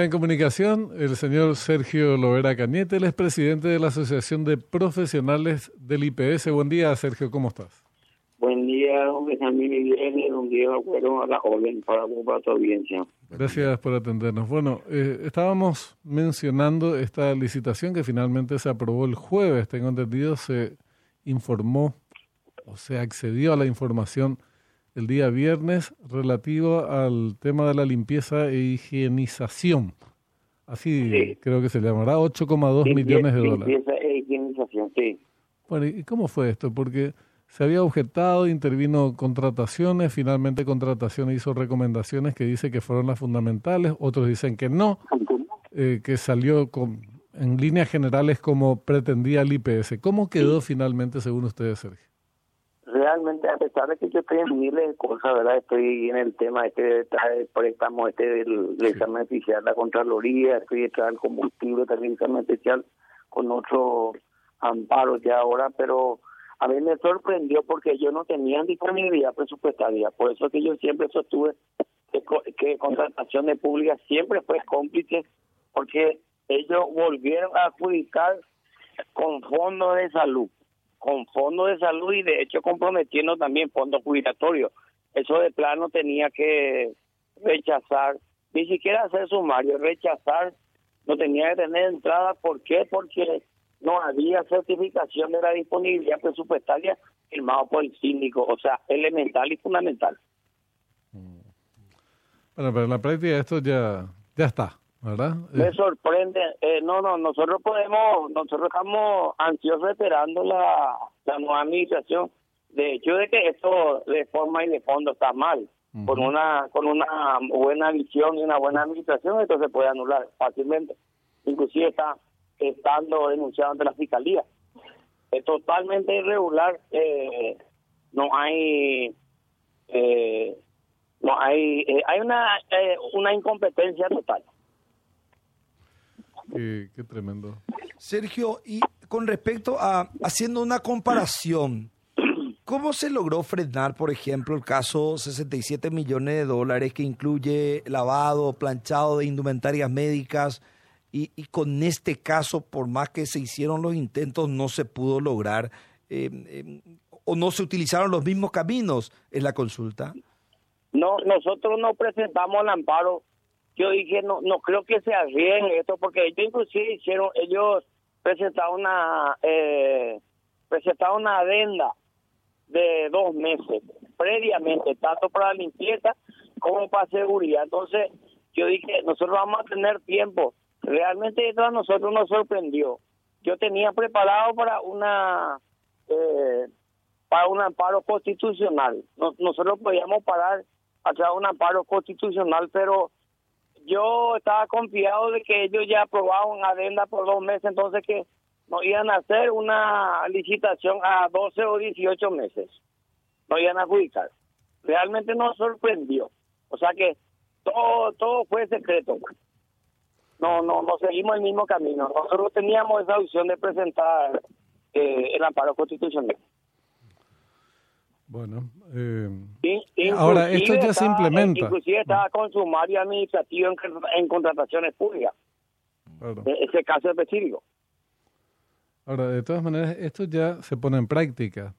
En comunicación, el señor Sergio Lovera Cañete, él es presidente de la Asociación de Profesionales del IPS. Buen día, Sergio, ¿cómo estás? Buen día, Benjamín y un día bueno a la para, para tu audiencia. Gracias por atendernos. Bueno, eh, estábamos mencionando esta licitación que finalmente se aprobó el jueves, tengo entendido, se informó o se accedió a la información el día viernes relativo al tema de la limpieza e higienización. Así creo que se llamará 8,2 millones de dólares. Limpieza e higienización, sí. Bueno, ¿y cómo fue esto? Porque se había objetado, intervino contrataciones, finalmente contrataciones hizo recomendaciones que dice que fueron las fundamentales, otros dicen que no, eh, que salió con, en líneas generales como pretendía el IPS. ¿Cómo quedó finalmente según ustedes, Sergio? Realmente, a pesar de que yo estoy en miles de cosas, ¿verdad? Estoy en el tema este de préstamo, este del, examen especial, la Contraloría, estoy detrás del combustible, también examen especial con otros amparos ya ahora, pero a mí me sorprendió porque yo no tenía disponibilidad presupuestaria, por eso que yo siempre sostuve que, que contrataciones públicas siempre fue cómplice, porque ellos volvieron a adjudicar con fondos de salud con fondos de salud y de hecho comprometiendo también fondos jubilatorios. Eso de plano tenía que rechazar, ni siquiera hacer sumario, rechazar, no tenía que tener entrada. ¿Por qué? Porque no había certificación de la disponibilidad presupuestaria firmado por el síndico, o sea, elemental y fundamental. Bueno, pero en la práctica esto ya, ya está. ¿Verdad? Me sorprende. Eh, no, no, nosotros podemos, nosotros estamos ansiosos esperando la, la nueva administración. De hecho, de que esto de forma y de fondo está mal. Con una con una buena visión y una buena administración, esto se puede anular fácilmente. Inclusive está estando denunciado ante la fiscalía. Es totalmente irregular. Eh, no hay eh, no hay hay una una incompetencia total Qué, tremendo. Sergio, y con respecto a haciendo una comparación, ¿cómo se logró frenar, por ejemplo, el caso 67 millones de dólares que incluye lavado, planchado de indumentarias médicas? Y, con este caso, por más que se hicieron los intentos, no se pudo lograr eh, eh, o no se utilizaron los mismos caminos en la consulta. No, nosotros no presentamos el amparo yo dije, no no creo que sea bien esto, porque ellos inclusive hicieron, ellos presentaron una, eh, presentaron una adenda de dos meses previamente, tanto para limpieza como para seguridad. Entonces, yo dije, nosotros vamos a tener tiempo. Realmente esto a nosotros nos sorprendió. Yo tenía preparado para una eh, para un amparo constitucional. nosotros podíamos parar hacia un amparo constitucional, pero yo estaba confiado de que ellos ya aprobaron adenda por dos meses, entonces que nos iban a hacer una licitación a 12 o 18 meses. No iban a adjudicar. Realmente nos sorprendió. O sea que todo todo fue secreto. No, no, no seguimos el mismo camino. Nosotros teníamos esa opción de presentar eh, el amparo constitucional. Bueno, eh, ahora esto ya se implementa. Inclusive estaba con sumario administrativo en, contrataciones públicas. E-, ese caso específico. Ahora, de todas maneras, esto ya se pone en práctica.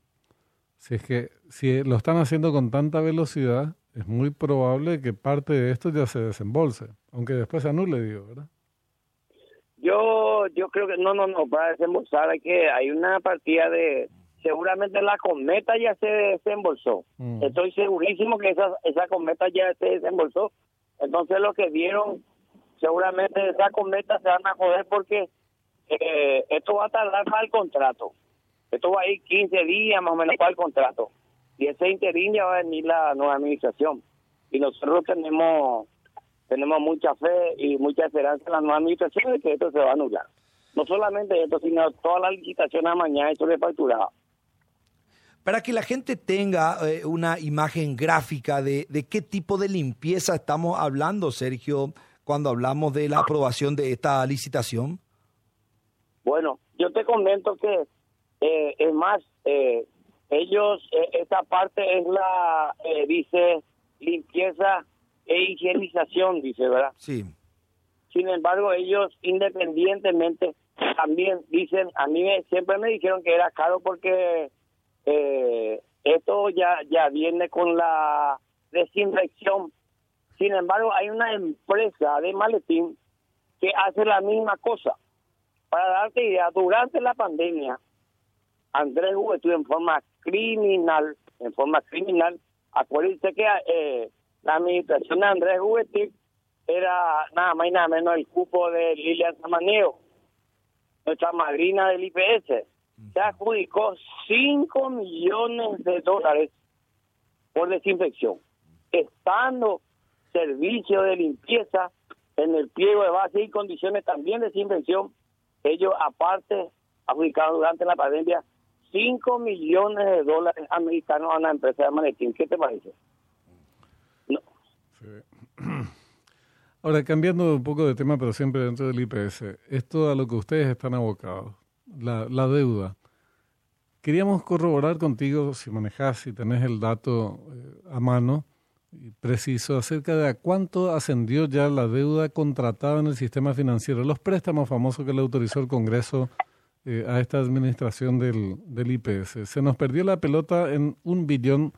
Si es que si lo están haciendo con tanta velocidad, es muy probable que parte de esto ya se desembolse, aunque después se anule, digo, ¿verdad? Yo yo creo que no, no, no, para desembolsar hay que hay una partida de seguramente la cometa ya se desembolsó. Mm. Estoy segurísimo que esa, esa cometa ya se desembolsó. Entonces lo que vieron, seguramente esa cometa se van a joder porque eh, esto va a tardar para el contrato. Esto va a ir 15 días más o menos para el contrato. Y ese interín ya va a venir la nueva administración. Y nosotros tenemos tenemos mucha fe y mucha esperanza en la nueva administración de que esto se va a anular. No solamente esto, sino toda la licitación a mañana, esto es facturado para que la gente tenga eh, una imagen gráfica de, de, qué tipo de limpieza estamos hablando, Sergio, cuando hablamos de la aprobación de esta licitación? Bueno, yo te comento que eh, es más, eh, ellos, esta parte es la, dice, limpieza e higienización, dice, ¿verdad? Sí. Sin embargo, ellos independientemente también dicen, a mí siempre me dijeron que era caro porque eh, esto ya, ya viene con la desinfección. Sin embargo, hay una empresa de maletín que hace la misma cosa. Para darte idea, durante la pandemia, Andrés estuvo en forma criminal, en forma criminal, acuérdense que eh, la administración de Andrés Juventud era nada más y nada menos el cupo de Lilian Samaneo, nuestra madrina del IPS. Se adjudicó 5 millones de dólares por desinfección, estando servicio de limpieza en el pliego de base y condiciones también de desinfección. Ellos, aparte, adjudicaron durante la pandemia 5 millones de dólares americanos a una empresa de maletín. ¿Qué te parece? Ahora, cambiando un poco de tema, pero siempre dentro del IPS, esto a lo que ustedes están abocados, la, la deuda. Queríamos corroborar contigo, si manejas, si tenés el dato eh, a mano y preciso, acerca de a cuánto ascendió ya la deuda contratada en el sistema financiero, los préstamos famosos que le autorizó el Congreso eh, a esta administración del, del IPS. Se nos perdió la pelota en un billón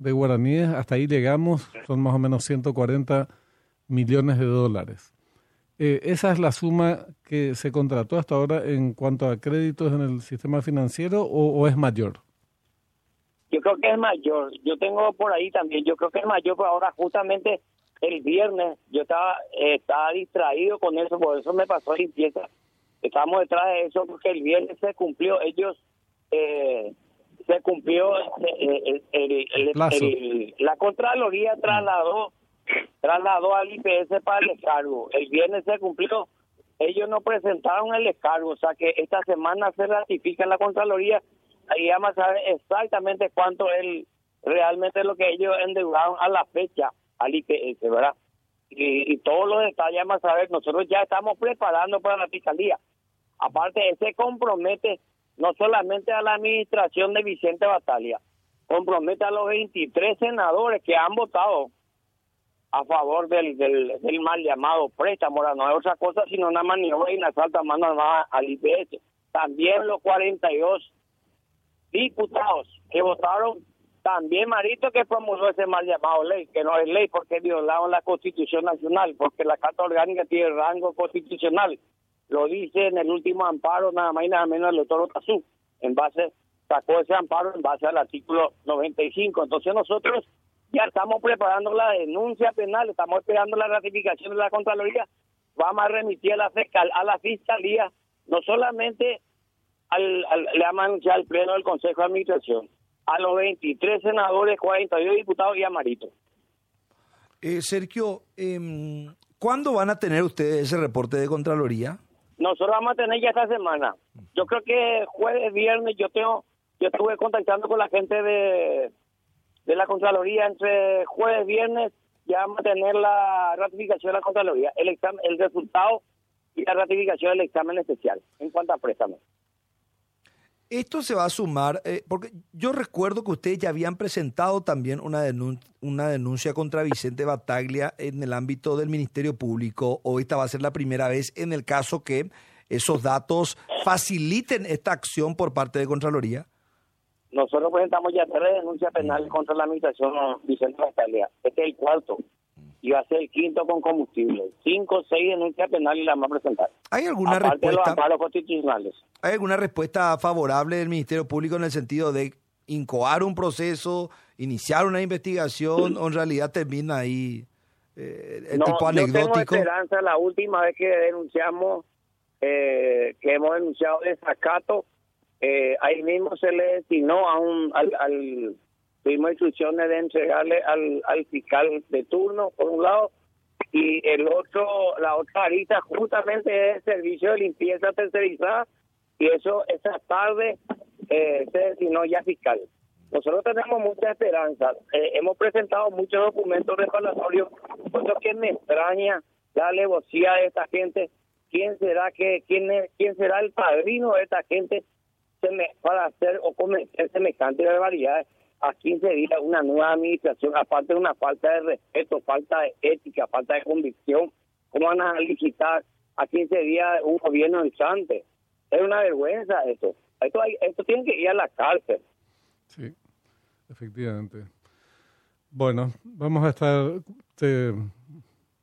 de guaraníes, hasta ahí llegamos, son más o menos 140 millones de dólares. Eh, ¿Esa es la suma que se contrató hasta ahora en cuanto a créditos en el sistema financiero o, es mayor? Yo creo que es mayor. Yo tengo por ahí también, yo creo que es mayor, pero ahora justamente el viernes yo estaba, estaba distraído con eso, por eso me pasó limpieza. Estamos detrás de eso porque el viernes se cumplió, ellos eh, se cumplió eh, el, la Contraloría trasladó trasladó al IPS para el descargo. El viernes se cumplió. Ellos no presentaron el descargo, o sea que esta semana se ratifica la Contraloría. Ahí vamos a saber exactamente cuánto es realmente lo que ellos endeudaron a la fecha al IPS, ¿verdad? Y, todos los detalles vamos a. Nosotros ya estamos preparando para la fiscalía. Aparte, se compromete no solamente a la administración de Vicente Batalla, compromete a los 23 senadores que han votado a favor del, del, mal llamado préstamo, no es otra cosa sino una maniobra y una salta mano armada al IPS. También los 42 diputados que votaron, también Marito que promulgó ese mal llamado ley, que no es ley porque violaron la Constitución Nacional, porque la Carta Orgánica tiene rango constitucional. Lo dice en el último amparo, nada más y nada menos el doctor Otazú, en base, sacó ese amparo en base al artículo 95. Entonces nosotros ya estamos preparando la denuncia penal, estamos esperando la ratificación de la Contraloría. Vamos a remitir a la, fiscal, a la Fiscalía, no solamente al, le vamos a anunciar al Pleno del Consejo de Administración, a los 23 senadores, 42 diputados y a Marito. Eh, Sergio, eh, ¿cuándo van a tener ustedes ese reporte de Contraloría? Nosotros vamos a tener ya esta semana. Yo creo que jueves, viernes, yo tengo, yo estuve contactando con la gente de de la Contraloría entre jueves, viernes, ya vamos a tener la ratificación de la Contraloría, el, examen, el resultado y la ratificación del examen especial en cuanto a préstamos. Esto se va a sumar, eh, porque yo recuerdo que ustedes ya habían presentado también una, una denuncia contra Vicente Bataglia en el ámbito del Ministerio Público. Hoy esta va a ser la primera vez en el caso que esos datos faciliten esta acción por parte de Contraloría. Nosotros presentamos ya tres denuncias penales contra la administración Vicente Bastalia. Este es el cuarto. Y va a ser el quinto con combustible. Cinco, seis denuncias penales las vamos a presentar. ¿Hay alguna respuesta? constitucionales. ¿Hay alguna respuesta favorable del Ministerio Público en el sentido de incoar un proceso, iniciar una investigación o en realidad termina ahí eh, el tipo anecdótico? Yo tengo esperanza. La última vez que denunciamos, eh, que hemos denunciado desacato, eh, ahí mismo se le destinó a un, al, al tuvimos instrucciones de entregarle al, al fiscal de turno, por un lado, y el otro, la otra arista justamente es el servicio de limpieza tercerizada, y eso esa tarde eh, se destinó ya fiscal. Nosotros tenemos mucha esperanza. Eh, hemos presentado muchos documentos reparatorios, lo que me extraña la alevosía de esta gente. ¿Quién será que quién es, quién será el padrino de esta gente para hacer o cometer semejante barbaridades a 15 días una nueva administración, aparte de una falta de respeto, falta de ética, falta de convicción, ¿Cómo van a licitar a 15 días un gobierno entrante? Es una vergüenza esto. Esto, hay, esto tiene que ir a la cárcel. Sí, efectivamente. Bueno, vamos a estar,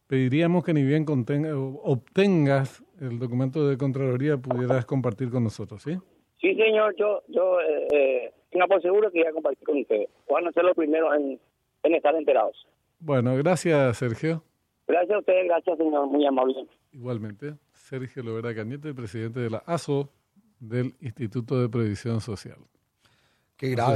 pediríamos que ni bien contenga, obtengas el documento de Contraloría, pudieras compartir con nosotros, ¿sí? Sí, señor, yo, yo eh, eh, tenga por seguro que voy a compartir con ustedes. Van a ser los primeros en, en estar enterados. Bueno, gracias, Sergio. Gracias a ustedes, gracias, señor, muy amable. Igualmente, Sergio Lovera Cañete, presidente de la ASO del Instituto de Previsión Social. Qué grave.